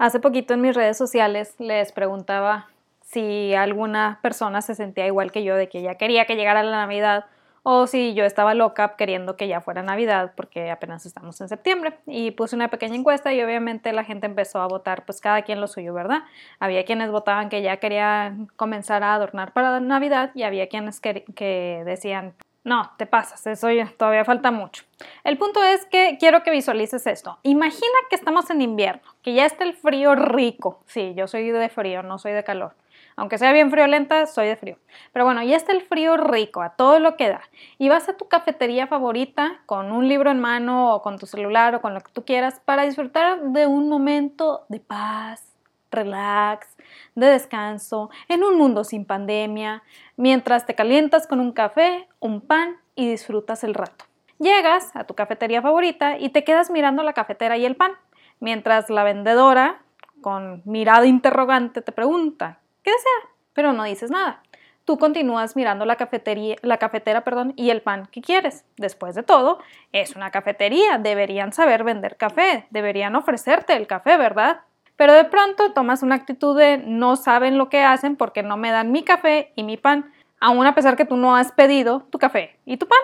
Hace poquito en mis redes sociales les preguntaba si alguna persona se sentía igual que yo de que ya quería que llegara la Navidad o si yo estaba loca queriendo que ya fuera Navidad porque apenas estamos en septiembre y puse una pequeña encuesta y obviamente la gente empezó a votar pues cada quien lo suyo, ¿verdad? Había quienes votaban que ya querían comenzar a adornar para Navidad y había quienes que, que decían no, te pasas, eso todavía falta mucho. El punto es que quiero que visualices esto. Imagina que estamos en invierno, que ya está el frío rico. Sí, yo soy de frío, no soy de calor. Aunque sea bien friolenta, soy de frío. Pero bueno, ya está el frío rico, a todo lo que da. Y vas a tu cafetería favorita con un libro en mano o con tu celular o con lo que tú quieras para disfrutar de un momento de paz, relax, de descanso, en un mundo sin pandemia, mientras te calientas con un café, un pan y disfrutas el rato. Llegas a tu cafetería favorita y te quedas mirando la cafetera y el pan, mientras la vendedora, con mirada interrogante, te pregunta, ¿qué desea? Pero no dices nada. Tú continúas mirando la cafetería, la cafetera, perdón, y el pan que quieres. Después de todo, es una cafetería, deberían saber vender café, deberían ofrecerte el café, ¿verdad? Pero de pronto tomas una actitud de no saben lo que hacen porque no me dan mi café y mi pan, aún a pesar que tú no has pedido tu café y tu pan.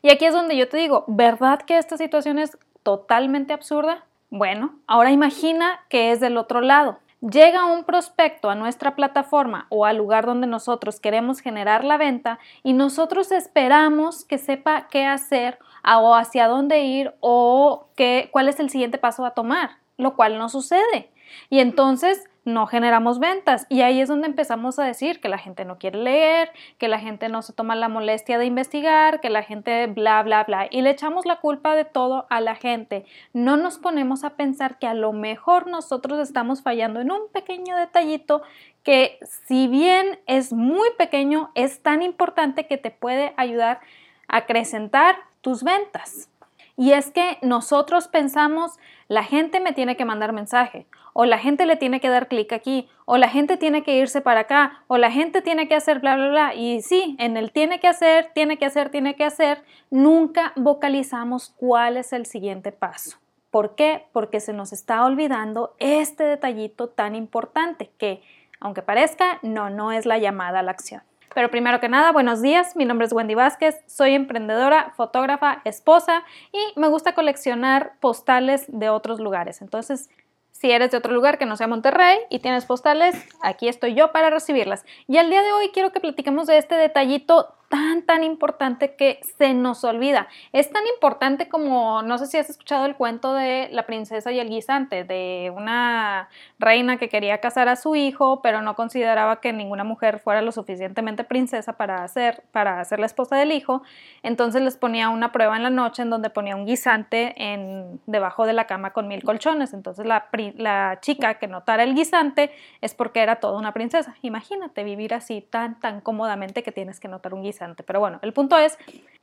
Y aquí es donde yo te digo, ¿verdad que esta situación es totalmente absurda? Bueno, ahora imagina que es del otro lado. Llega un prospecto a nuestra plataforma o al lugar donde nosotros queremos generar la venta y nosotros esperamos que sepa qué hacer o hacia dónde ir o qué, cuál es el siguiente paso a tomar, lo cual no sucede. Y entonces no generamos ventas. Y ahí es donde empezamos a decir que la gente no quiere leer, que la gente no se toma la molestia de investigar, que la gente bla, bla, bla. Y le echamos la culpa de todo a la gente. No nos ponemos a pensar que a lo mejor nosotros estamos fallando en un pequeño detallito que si bien es muy pequeño, es tan importante que te puede ayudar a acrecentar tus ventas. Y es que nosotros pensamos, la gente me tiene que mandar mensaje, o la gente le tiene que dar clic aquí, o la gente tiene que irse para acá, o la gente tiene que hacer bla, bla, bla. Y sí, en el tiene que hacer, tiene que hacer, tiene que hacer, nunca vocalizamos cuál es el siguiente paso. ¿Por qué? Porque se nos está olvidando este detallito tan importante que, aunque parezca, no, no es la llamada a la acción. Pero primero que nada, buenos días, mi nombre es Wendy Vázquez, soy emprendedora, fotógrafa, esposa y me gusta coleccionar postales de otros lugares. Entonces, si eres de otro lugar que no sea Monterrey y tienes postales, aquí estoy yo para recibirlas. Y el día de hoy quiero que platiquemos de este detallito tan, tan importante que se nos olvida. Es tan importante como, no sé si has escuchado el cuento de la princesa y el guisante, de una reina que quería casar a su hijo, pero no consideraba que ninguna mujer fuera lo suficientemente princesa para ser, para ser la esposa del hijo. Entonces les ponía una prueba en la noche en donde ponía un guisante en, debajo de la cama con mil colchones. Entonces la, la chica que notara el guisante es porque era toda una princesa. Imagínate vivir así tan, tan cómodamente que tienes que notar un guisante pero bueno, el punto es,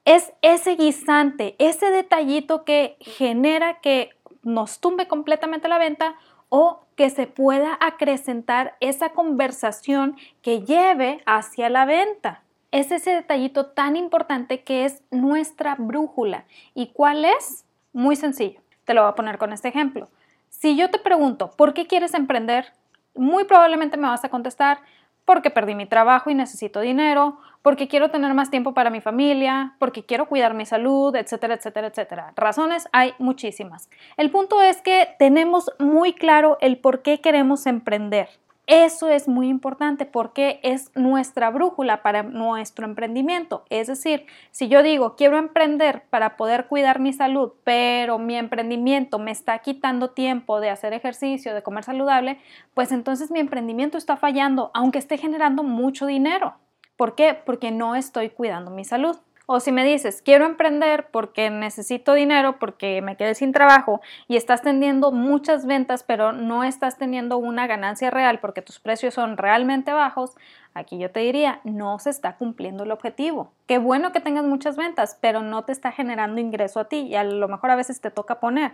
es ese guisante, ese detallito que genera que nos tumbe completamente la venta o que se pueda acrecentar esa conversación que lleve hacia la venta. Es ese detallito tan importante que es nuestra brújula. ¿Y cuál es? Muy sencillo. Te lo voy a poner con este ejemplo. Si yo te pregunto, ¿por qué quieres emprender? Muy probablemente me vas a contestar, porque perdí mi trabajo y necesito dinero, porque quiero tener más tiempo para mi familia, porque quiero cuidar mi salud, etcétera, etcétera, etcétera. Razones hay muchísimas. El punto es que tenemos muy claro el por qué queremos emprender. Eso es muy importante porque es nuestra brújula para nuestro emprendimiento. Es decir, si yo digo, quiero emprender para poder cuidar mi salud, pero mi emprendimiento me está quitando tiempo de hacer ejercicio, de comer saludable, pues entonces mi emprendimiento está fallando, aunque esté generando mucho dinero. ¿Por qué? Porque no estoy cuidando mi salud. O si me dices, quiero emprender porque necesito dinero, porque me quedé sin trabajo y estás teniendo muchas ventas, pero no estás teniendo una ganancia real porque tus precios son realmente bajos, aquí yo te diría, no se está cumpliendo el objetivo. Qué bueno que tengas muchas ventas, pero no te está generando ingreso a ti y a lo mejor a veces te toca poner.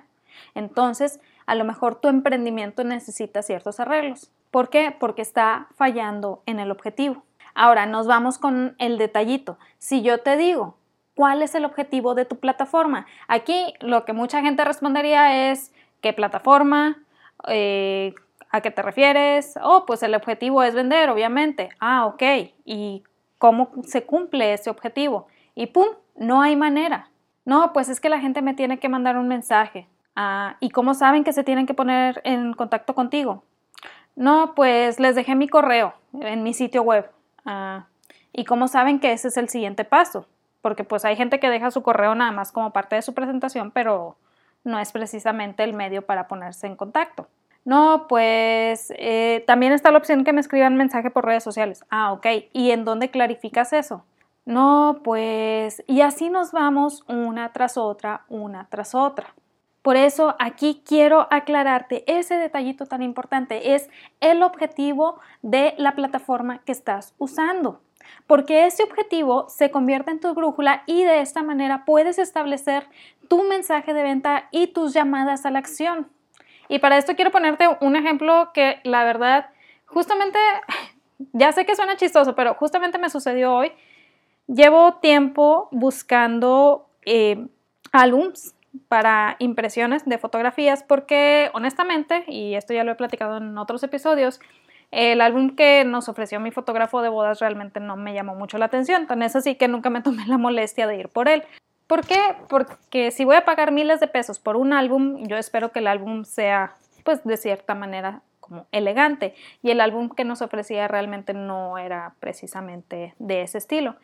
Entonces, a lo mejor tu emprendimiento necesita ciertos arreglos. ¿Por qué? Porque está fallando en el objetivo. Ahora nos vamos con el detallito. Si yo te digo, ¿cuál es el objetivo de tu plataforma? Aquí lo que mucha gente respondería es qué plataforma, eh, ¿A qué te refieres? Oh, pues el objetivo es vender, obviamente. Ah, ok. ¿Y cómo se cumple ese objetivo? Y pum, no hay manera. No, pues es que la gente me tiene que mandar un mensaje. Ah, ¿Y cómo saben que se tienen que poner en contacto contigo? No, pues les dejé mi correo en mi sitio web. Ah, ¿Y cómo saben que ese es el siguiente paso? Porque pues hay gente que deja su correo nada más como parte de su presentación, pero no es precisamente el medio para ponerse en contacto. No, pues eh, también está la opción que me escriban mensaje por redes sociales. Ah, ok. ¿Y en dónde clarificas eso? No, pues, y así nos vamos una tras otra, una tras otra. Por eso aquí quiero aclararte ese detallito tan importante, es el objetivo de la plataforma que estás usando. Porque ese objetivo se convierte en tu brújula y de esta manera puedes establecer tu mensaje de venta y tus llamadas a la acción. Y para esto quiero ponerte un ejemplo que la verdad, justamente, ya sé que suena chistoso, pero justamente me sucedió hoy. Llevo tiempo buscando eh, para impresiones de fotografías porque honestamente, y esto ya lo he platicado en otros episodios, el álbum que nos ofreció mi fotógrafo de bodas realmente no me llamó mucho la atención, tan es así que nunca me tomé la molestia de ir por él. ¿Por qué? Porque si voy a pagar miles de pesos por un álbum, yo espero que el álbum sea, pues, de cierta manera como elegante. Y el álbum que nos ofrecía realmente no era precisamente de ese estilo.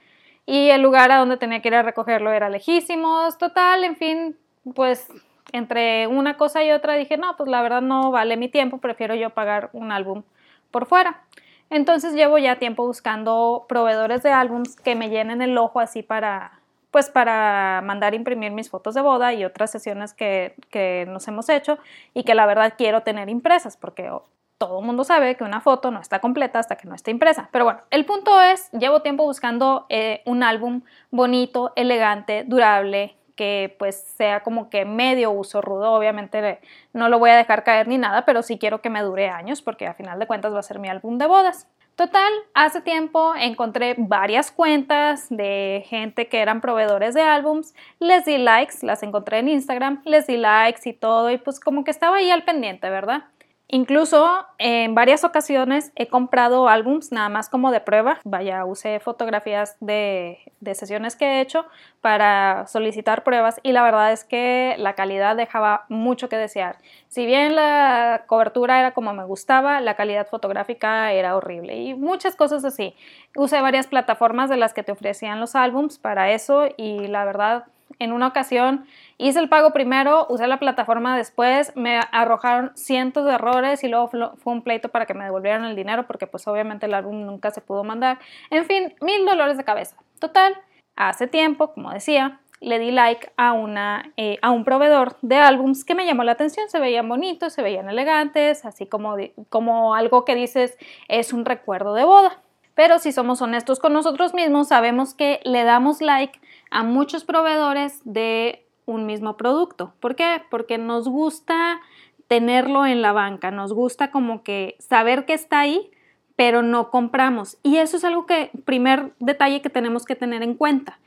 Y el lugar a donde tenía que ir a recogerlo era lejísimos, total, en fin, pues entre una cosa y otra dije, no, pues la verdad no vale mi tiempo, prefiero yo pagar un álbum por fuera. Entonces llevo ya tiempo buscando proveedores de álbums que me llenen el ojo así para, pues para mandar imprimir mis fotos de boda y otras sesiones que, que nos hemos hecho y que la verdad quiero tener impresas porque todo el mundo sabe que una foto no está completa hasta que no esté impresa. Pero bueno, el punto es, llevo tiempo buscando eh, un álbum bonito, elegante, durable, que pues sea como que medio uso rudo, obviamente no lo voy a dejar caer ni nada, pero sí quiero que me dure años porque a final de cuentas va a ser mi álbum de bodas. Total, hace tiempo encontré varias cuentas de gente que eran proveedores de álbums, les di likes, las encontré en Instagram, les di likes y todo y pues como que estaba ahí al pendiente, ¿verdad? Incluso en varias ocasiones he comprado álbums nada más como de prueba. Vaya, usé fotografías de, sesiones que he hecho para solicitar pruebas y la verdad es que la calidad dejaba mucho que desear. Si bien la cobertura era como me gustaba, la calidad fotográfica era horrible y muchas cosas así. Usé varias plataformas de las que te ofrecían los álbums para eso y la verdad en una ocasión hice el pago primero, usé la plataforma después, me arrojaron cientos de errores y luego fue un pleito para que me devolvieran el dinero porque pues obviamente el álbum nunca se pudo mandar. En fin, mil dolores de cabeza. Total, hace tiempo, como decía, le di like a, una, eh, a un proveedor de álbums que me llamó la atención, se veían bonitos, se veían elegantes, así como, como algo que dices es un recuerdo de boda. Pero si somos honestos con nosotros mismos, sabemos que le damos like a muchos proveedores de un mismo producto. ¿Por qué? Porque nos gusta tenerlo en la banca, nos gusta como que saber que está ahí, pero no compramos. Y eso es algo que, primer detalle que tenemos que tener en cuenta.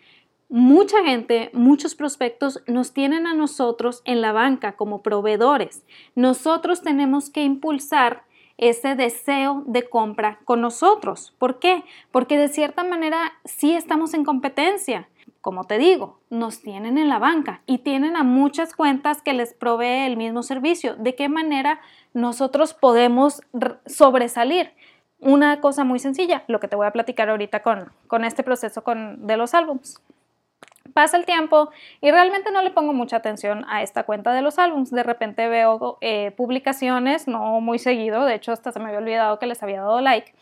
Mucha gente, muchos prospectos nos tienen a nosotros en la banca como proveedores. Nosotros tenemos que impulsar ese deseo de compra con nosotros. ¿Por qué? Porque de cierta manera sí estamos en competencia como te digo, nos tienen en la banca y tienen a muchas cuentas que les provee el mismo servicio. ¿De qué manera nosotros podemos sobresalir? Una cosa muy sencilla, lo que te voy a platicar ahorita con, con este proceso con, de los álbums. Pasa el tiempo y realmente no le pongo mucha atención a esta cuenta de los álbums. De repente veo eh, publicaciones, no muy seguido, de hecho hasta se me había olvidado que les había dado like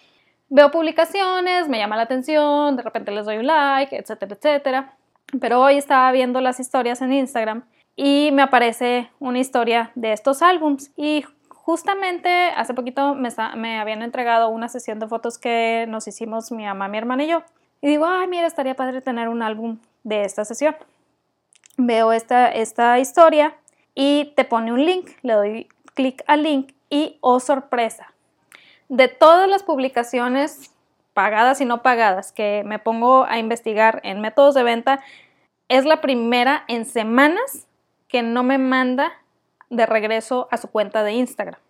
veo publicaciones, me llama la atención, de repente les doy un like, etcétera, etcétera. Pero hoy estaba viendo las historias en Instagram y me aparece una historia de estos álbums y justamente hace poquito me, me, habían entregado una sesión de fotos que nos hicimos mi mamá, mi hermana y yo. Y digo, ay, mira, estaría padre tener un álbum de esta sesión. Veo esta, esta historia y te pone un link, le doy clic al link y, oh sorpresa, de todas las publicaciones pagadas y no pagadas que me pongo a investigar en métodos de venta, es la primera en semanas que no me manda de regreso a su cuenta de Instagram.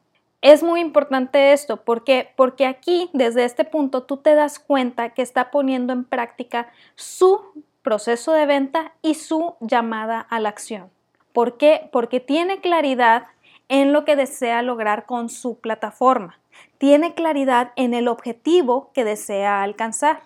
Es muy importante esto, porque porque aquí desde este punto tú te das cuenta que está poniendo en práctica su proceso de venta y su llamada a la acción. ¿Por qué? Porque tiene claridad en lo que desea lograr con su plataforma. Tiene claridad en el objetivo que desea alcanzar.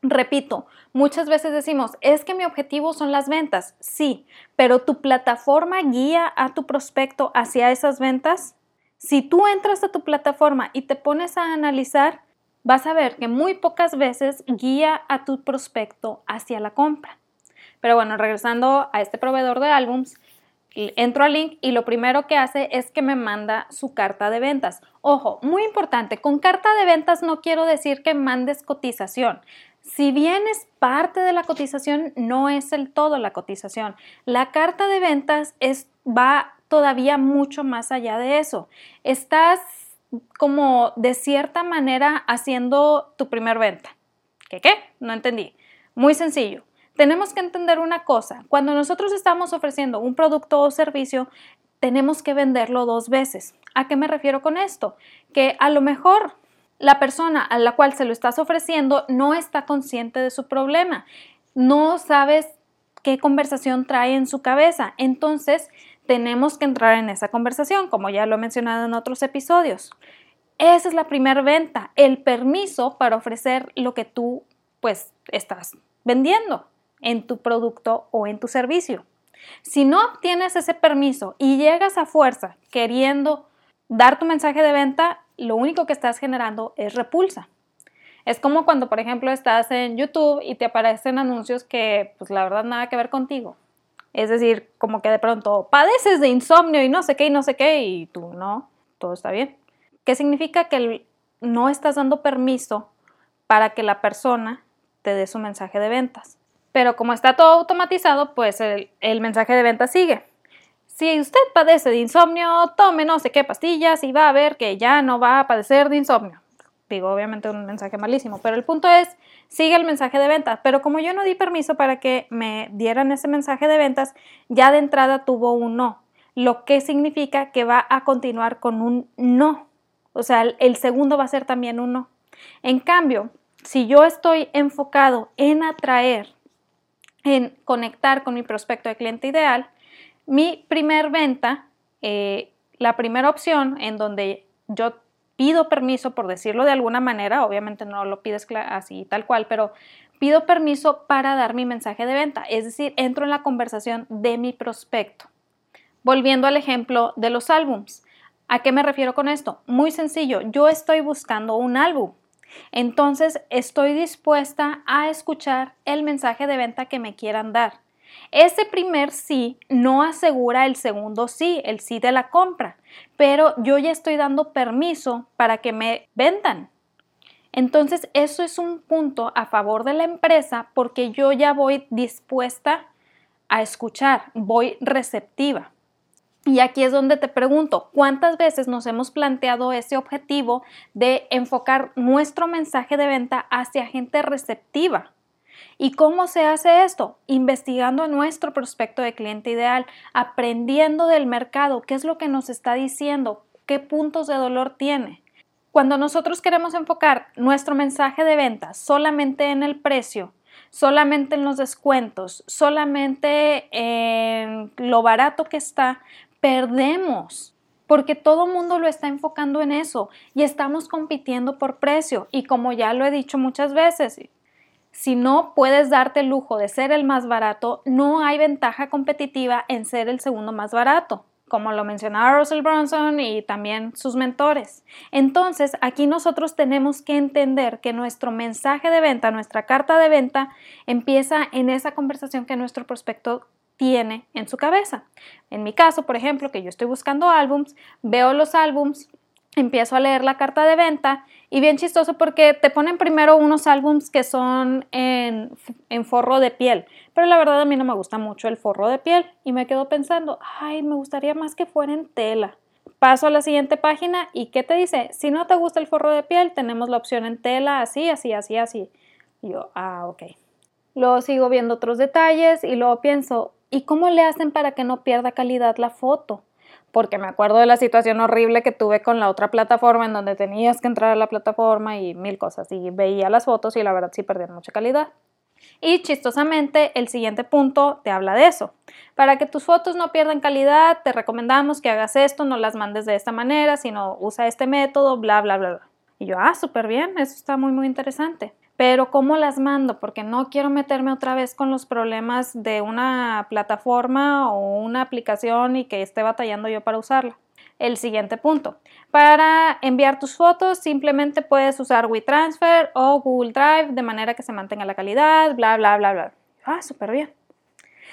Repito, muchas veces decimos, es que mi objetivo son las ventas. Sí, pero tu plataforma guía a tu prospecto hacia esas ventas. Si tú entras a tu plataforma y te pones a analizar, vas a ver que muy pocas veces guía a tu prospecto hacia la compra. Pero bueno, regresando a este proveedor de álbums, entro al link y lo primero que hace es que me manda su carta de ventas. Ojo, muy importante, con carta de ventas no quiero decir que mandes cotización. Si bien es parte de la cotización, no es el todo la cotización. La carta de ventas va todavía mucho más allá de eso. Estás como de cierta manera haciendo tu primer venta. ¿Qué qué? No entendí. Muy sencillo tenemos que entender una cosa, cuando nosotros estamos ofreciendo un producto o servicio, tenemos que venderlo dos veces. ¿A qué me refiero con esto? Que a lo mejor la persona a la cual se lo estás ofreciendo no está consciente de su problema, no sabes qué conversación trae en su cabeza, entonces tenemos que entrar en esa conversación, como ya lo he mencionado en otros episodios. Esa es la primera venta, el permiso para ofrecer lo que tú pues estás vendiendo en tu producto o en tu servicio. Si no obtienes ese permiso y llegas a fuerza queriendo dar tu mensaje de venta, lo único que estás generando es repulsa. Es como cuando, por ejemplo, estás en YouTube y te aparecen anuncios que, pues la verdad, nada que ver contigo. Es decir, como que de pronto padeces de insomnio y no sé qué y no sé qué y tú no, todo está bien. ¿Qué significa que no estás dando permiso para que la persona te dé su mensaje de ventas? Pero como está todo automatizado, pues el, mensaje de venta sigue. Si usted padece de insomnio, tome no sé qué pastillas y va a ver que ya no va a padecer de insomnio. Digo, obviamente un mensaje malísimo, pero el punto es, sigue el mensaje de venta. Pero como yo no di permiso para que me dieran ese mensaje de ventas, ya de entrada tuvo un no, lo que significa que va a continuar con un no. O sea, el segundo va a ser también un no. En cambio, si yo estoy enfocado en atraer en conectar con mi prospecto de cliente ideal, mi primer venta, eh, la primera opción en donde yo pido permiso, por decirlo de alguna manera, obviamente no lo pides así tal cual, pero pido permiso para dar mi mensaje de venta, es decir, entro en la conversación de mi prospecto. Volviendo al ejemplo de los álbums. ¿A qué me refiero con esto? Muy sencillo, yo estoy buscando un álbum entonces estoy dispuesta a escuchar el mensaje de venta que me quieran dar. Ese primer sí no asegura el segundo sí, el sí de la compra, pero yo ya estoy dando permiso para que me vendan. Entonces eso es un punto a favor de la empresa porque yo ya voy dispuesta a escuchar, voy receptiva. Y aquí es donde te pregunto, ¿cuántas veces nos hemos planteado ese objetivo de enfocar nuestro mensaje de venta hacia gente receptiva? ¿Y cómo se hace esto? Investigando nuestro prospecto de cliente ideal, aprendiendo del mercado, qué es lo que nos está diciendo, qué puntos de dolor tiene. Cuando nosotros queremos enfocar nuestro mensaje de venta solamente en el precio, solamente en los descuentos, solamente en lo barato que está, perdemos porque todo mundo lo está enfocando en eso y estamos compitiendo por precio. Y como ya lo he dicho muchas veces, si no puedes darte el lujo de ser el más barato, no hay ventaja competitiva en ser el segundo más barato, como lo mencionaba Russell Brunson y también sus mentores. Entonces, aquí nosotros tenemos que entender que nuestro mensaje de venta, nuestra carta de venta, empieza en esa conversación que nuestro prospecto tiene en su cabeza. En mi caso, por ejemplo, que yo estoy buscando álbums, veo los álbums, empiezo a leer la carta de venta y bien chistoso porque te ponen primero unos álbums que son en, en, forro de piel, pero la verdad a mí no me gusta mucho el forro de piel y me quedo pensando, ay, me gustaría más que fuera en tela. Paso a la siguiente página y ¿qué te dice? Si no te gusta el forro de piel, tenemos la opción en tela, así, así, así, así. Y yo, ah, ok. Luego sigo viendo otros detalles y luego pienso, ¿Y cómo le hacen para que no pierda calidad la foto? porque me acuerdo de la situación horrible que tuve con la otra plataforma en donde tenías que entrar a la plataforma y mil cosas y veía las fotos y la verdad sí perdían mucha calidad. Y chistosamente, el siguiente punto te habla de eso. Para que tus fotos no pierdan calidad, te recomendamos que hagas esto, no las mandes de esta manera, sino usa este método, bla, bla, bla, bla. Y yo, ah, súper bien, eso está muy, muy interesante. Pero ¿cómo las mando? Porque no quiero meterme otra vez con los problemas de una plataforma o una aplicación y que esté batallando yo para usarla. El siguiente punto. Para enviar tus fotos simplemente puedes usar WeTransfer o Google Drive de manera que se mantenga la calidad, bla, bla, bla, bla. Ah, súper bien.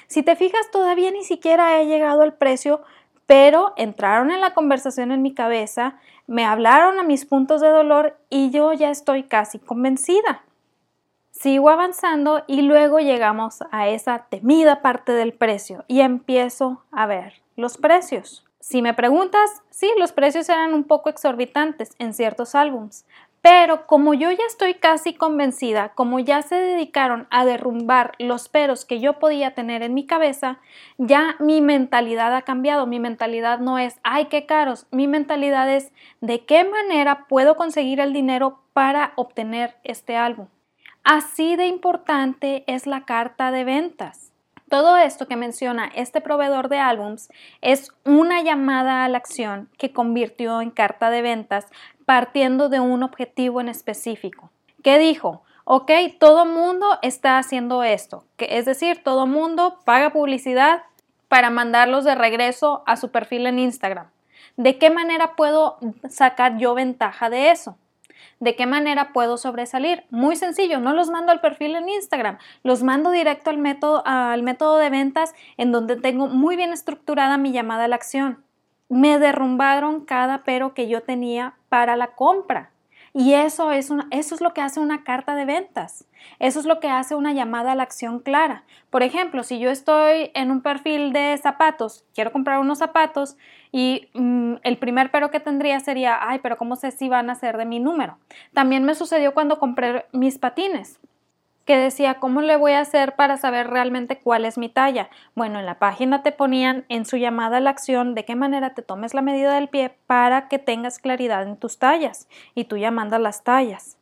Si te fijas, todavía ni siquiera he llegado al precio, pero entraron en la conversación en mi cabeza, me hablaron a mis puntos de dolor y yo ya estoy casi convencida. Sigo avanzando y luego llegamos a esa temida parte del precio y empiezo a ver los precios. Si me preguntas, sí, los precios eran un poco exorbitantes en ciertos álbums, pero como yo ya estoy casi convencida, como ya se dedicaron a derrumbar los peros que yo podía tener en mi cabeza, ya mi mentalidad ha cambiado. Mi mentalidad no es, ay, qué caros. Mi mentalidad es, ¿de qué manera puedo conseguir el dinero para obtener este álbum? Así de importante es la carta de ventas. Todo esto que menciona este proveedor de álbums es una llamada a la acción que convirtió en carta de ventas partiendo de un objetivo en específico. ¿Qué dijo? Ok, todo mundo está haciendo esto, que es decir, todo mundo paga publicidad para mandarlos de regreso a su perfil en Instagram. ¿De qué manera puedo sacar yo ventaja de eso? ¿De qué manera puedo sobresalir? Muy sencillo, no los mando al perfil en Instagram, los mando directo al método, al método de ventas en donde tengo muy bien estructurada mi llamada a la acción. Me derrumbaron cada pero que yo tenía para la compra. Y eso es, eso es lo que hace una carta de ventas. Eso es lo que hace una llamada a la acción clara. Por ejemplo, si yo estoy en un perfil de zapatos, quiero comprar unos zapatos y mm, el primer pero que tendría sería, ay, pero ¿cómo sé si van a ser de mi número? También me sucedió cuando compré mis patines decía, ¿cómo le voy a hacer para saber realmente cuál es mi talla? Bueno, en la página te ponían en su llamada a la acción de qué manera te tomes la medida del pie para que tengas claridad en tus tallas y tú ya mandas las tallas.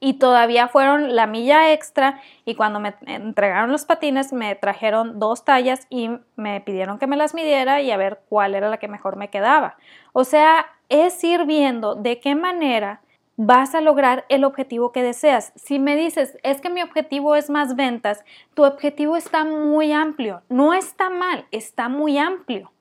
Y todavía fueron la milla extra y cuando me entregaron los patines me trajeron dos tallas y me pidieron que me las midiera y a ver cuál era la que mejor me quedaba. O sea, es ir viendo de qué manera vas a lograr el objetivo que deseas. Si me dices, es que mi objetivo es más ventas, tu objetivo está muy amplio. No está mal, está muy amplio.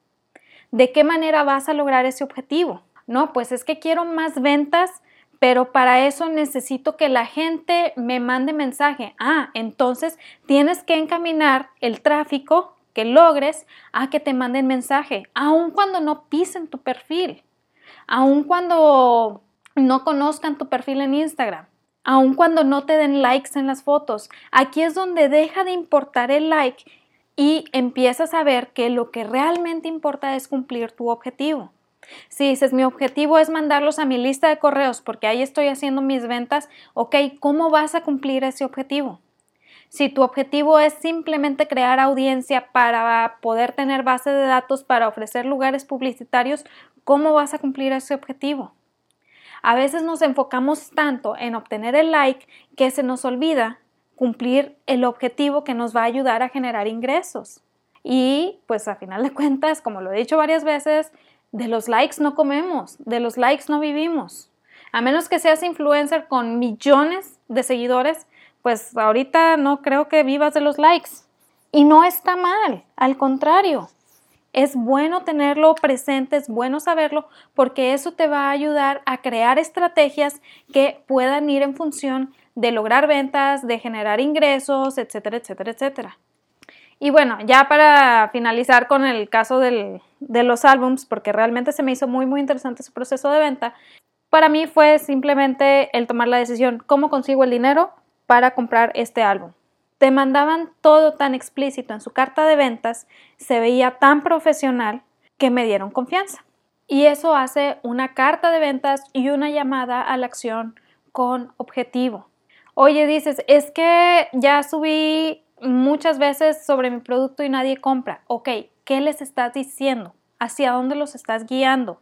¿De qué manera vas a lograr ese objetivo? No, pues es que quiero más ventas, pero para eso necesito que la gente me mande mensaje. Ah, entonces tienes que encaminar el tráfico que logres a que te manden mensaje, aun cuando no pisen tu perfil, aun cuando no conozcan tu perfil en Instagram, aun cuando no te den likes en las fotos. Aquí es donde deja de importar el like y empiezas a ver que lo que realmente importa es cumplir tu objetivo. Si dices, mi objetivo es mandarlos a mi lista de correos porque ahí estoy haciendo mis ventas, ok, ¿cómo vas a cumplir ese objetivo? Si tu objetivo es simplemente crear audiencia para poder tener base de datos para ofrecer lugares publicitarios, ¿cómo vas a cumplir ese objetivo? A veces nos enfocamos tanto en obtener el like que se nos olvida cumplir el objetivo que nos va a ayudar a generar ingresos. Y pues a final de cuentas, como lo he dicho varias veces, de los likes no comemos, de los likes no vivimos. A menos que seas influencer con millones de seguidores, pues ahorita no creo que vivas de los likes. Y no está mal, al contrario, es bueno tenerlo presente, es bueno saberlo, porque eso te va a ayudar a crear estrategias que puedan ir en función de lograr ventas, de generar ingresos, etcétera, etcétera, etcétera. Y bueno, ya para finalizar con el caso de los álbums, porque realmente se me hizo muy, muy interesante su proceso de venta, para mí fue simplemente el tomar la decisión, ¿cómo consigo el dinero para comprar este álbum? Te mandaban todo tan explícito en su carta de ventas, se veía tan profesional que me dieron confianza. Y eso hace una carta de ventas y una llamada a la acción con objetivo. Oye, dices, es que ya subí muchas veces sobre mi producto y nadie compra. Ok, ¿qué les estás diciendo? hacia dónde los estás guiando,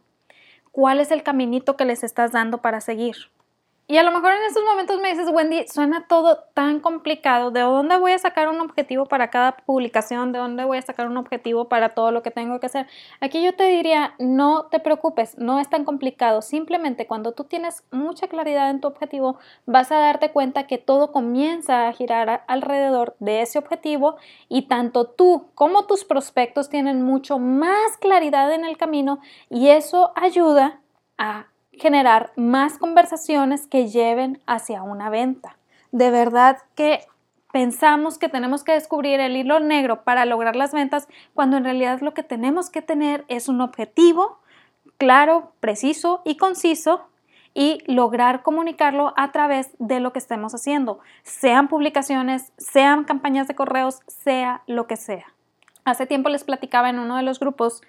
cuál es el caminito que les estás dando para seguir. Y a lo mejor en estos momentos me dices, Wendy, suena todo tan complicado. ¿De dónde voy a sacar un objetivo para cada publicación? ¿De dónde voy a sacar un objetivo para todo lo que tengo que hacer? Aquí yo te diría, no te preocupes, no es tan complicado. Simplemente cuando tú tienes mucha claridad en tu objetivo, vas a darte cuenta que todo comienza a girar alrededor de ese objetivo y tanto tú como tus prospectos tienen mucho más claridad en el camino y eso ayuda a generar más conversaciones que lleven hacia una venta. De verdad que pensamos que tenemos que descubrir el hilo negro para lograr las ventas cuando en realidad lo que tenemos que tener es un objetivo claro, preciso y conciso y lograr comunicarlo a través de lo que estemos haciendo, sean publicaciones, sean campañas de correos, sea lo que sea. Hace tiempo les platicaba en uno de los grupos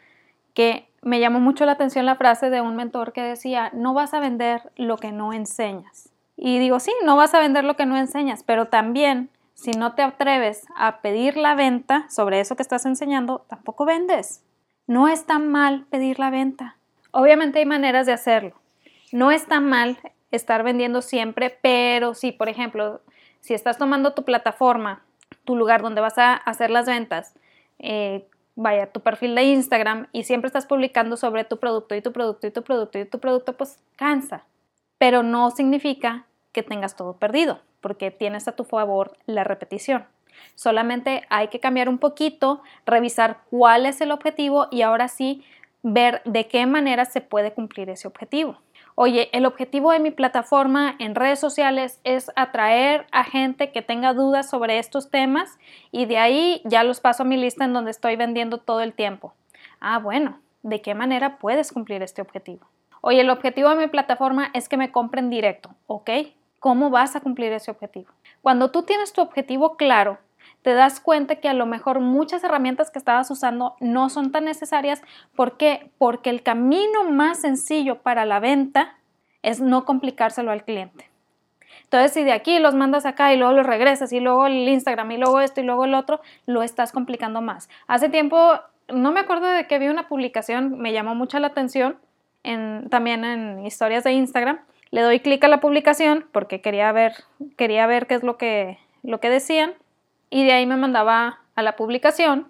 que me llamó mucho la atención la frase de un mentor que decía, no vas a vender lo que no enseñas. Y digo, sí, no vas a vender lo que no enseñas, pero también si no te atreves a pedir la venta sobre eso que estás enseñando, tampoco vendes. No está mal pedir la venta. Obviamente hay maneras de hacerlo. No está mal estar vendiendo siempre, pero si, por ejemplo, si estás tomando tu plataforma, tu lugar donde vas a hacer las ventas, eh, vaya, tu perfil de Instagram y siempre estás publicando sobre tu producto y tu producto y tu producto y tu producto, pues cansa. Pero no significa que tengas todo perdido, porque tienes a tu favor la repetición. Solamente hay que cambiar un poquito, revisar cuál es el objetivo y ahora sí ver de qué manera se puede cumplir ese objetivo. Oye, el objetivo de mi plataforma en redes sociales es atraer a gente que tenga dudas sobre estos temas y de ahí ya los paso a mi lista en donde estoy vendiendo todo el tiempo. Ah, bueno, ¿de qué manera puedes cumplir este objetivo? Oye, el objetivo de mi plataforma es que me compren directo, ¿ok? ¿Cómo vas a cumplir ese objetivo? Cuando tú tienes tu objetivo claro, te das cuenta que a lo mejor muchas herramientas que estabas usando no son tan necesarias. ¿Por qué? Porque el camino más sencillo para la venta es no complicárselo al cliente. Entonces, si de aquí los mandas acá y luego los regresas y luego el Instagram y luego esto y luego el otro, lo estás complicando más. Hace tiempo, no me acuerdo de que vi una publicación, me llamó mucho la atención, en, también en historias de Instagram. Le doy clic a la publicación porque quería ver, quería ver qué es lo que, lo que decían y de ahí me mandaba a la publicación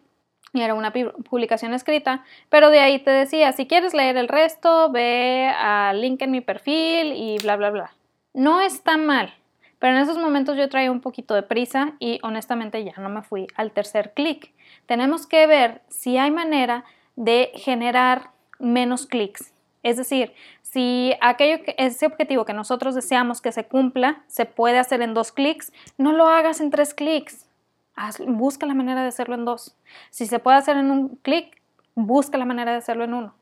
y era una publicación escrita, pero de ahí te decía, si quieres leer el resto, ve al link en mi perfil y bla, bla, bla. No está mal, pero en esos momentos yo traía un poquito de prisa y honestamente ya no me fui al tercer clic. Tenemos que ver si hay manera de generar menos clics. Es decir, si aquello ese objetivo que nosotros deseamos que se cumpla se puede hacer en dos clics, no lo hagas en tres clics busca la manera de hacerlo en dos. Si se puede hacer en un clic, busca la manera de hacerlo en uno.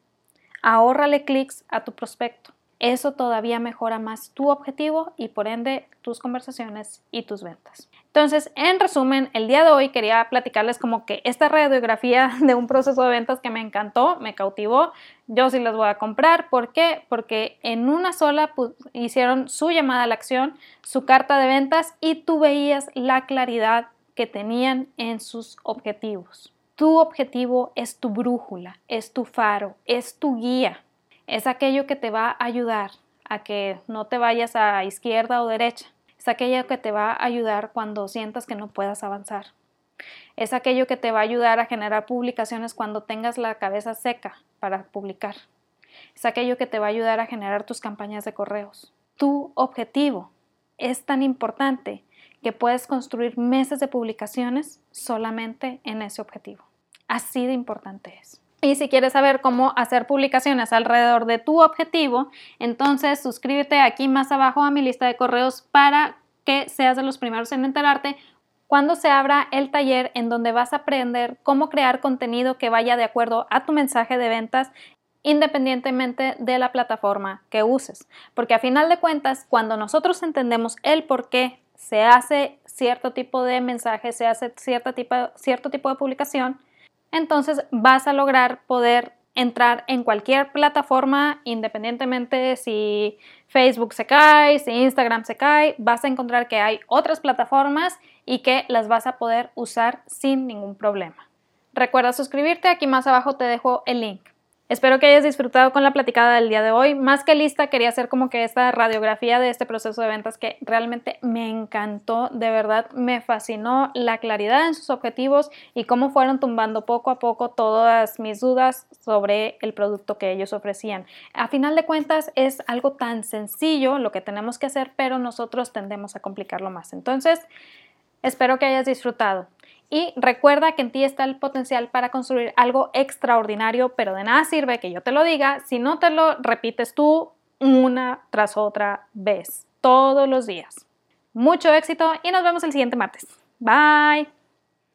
Ahórrale clics a tu prospecto. Eso todavía mejora más tu objetivo y por ende tus conversaciones y tus ventas. Entonces, en resumen, el día de hoy quería platicarles como que esta radiografía de un proceso de ventas que me encantó, me cautivó. Yo sí las voy a comprar. ¿Por qué? Porque en una sola hicieron su llamada a la acción, su carta de ventas y tú veías la claridad que tenían en sus objetivos. Tu objetivo es tu brújula, es tu faro, es tu guía, es aquello que te va a ayudar a que no te vayas a izquierda o derecha, es aquello que te va a ayudar cuando sientas que no puedas avanzar, es aquello que te va a ayudar a generar publicaciones cuando tengas la cabeza seca para publicar, es aquello que te va a ayudar a generar tus campañas de correos. Tu objetivo es tan importante que puedes construir meses de publicaciones solamente en ese objetivo. Así de importante es. Y si quieres saber cómo hacer publicaciones alrededor de tu objetivo, entonces suscríbete aquí más abajo a mi lista de correos para que seas de los primeros en enterarte cuando se abra el taller en donde vas a aprender cómo crear contenido que vaya de acuerdo a tu mensaje de ventas independientemente de la plataforma que uses. Porque a final de cuentas, cuando nosotros entendemos el por qué se hace cierto tipo de mensaje, se hace cierto tipo, cierto tipo de publicación, entonces vas a lograr poder entrar en cualquier plataforma, independientemente si Facebook se cae, si Instagram se cae, vas a encontrar que hay otras plataformas y que las vas a poder usar sin ningún problema. Recuerda suscribirte, aquí más abajo te dejo el link. Espero que hayas disfrutado con la platicada del día de hoy. Más que lista, quería hacer como que esta radiografía de este proceso de ventas que realmente me encantó, de verdad me fascinó la claridad en sus objetivos y cómo fueron tumbando poco a poco todas mis dudas sobre el producto que ellos ofrecían. A final de cuentas es algo tan sencillo lo que tenemos que hacer, pero nosotros tendemos a complicarlo más. Entonces, espero que hayas disfrutado. Y recuerda que en ti está el potencial para construir algo extraordinario, pero de nada sirve que yo te lo diga si no te lo repites tú una tras otra vez, todos los días. Mucho éxito y nos vemos el siguiente martes. Bye.